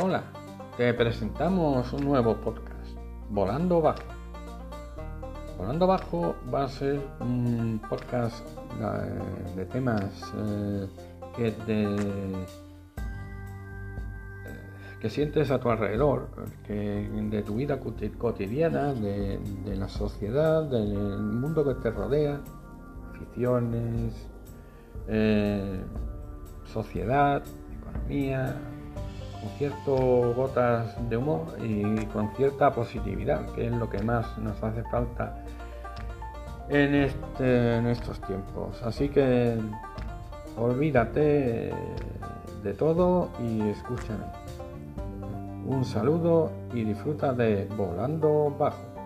Hola, te presentamos un nuevo podcast, Volando Bajo. Volando Bajo va a ser un podcast eh, de temas eh, que, eh, que sientes a tu alrededor, que, de tu vida cotidiana, de la sociedad, del mundo que te rodea, aficiones, sociedad, economía, con ciertas gotas de humor y con cierta positividad, que es lo que más nos hace falta en, este, en estos tiempos. Así que olvídate de todo y escúchame. Un saludo y disfruta de Volando Bajo.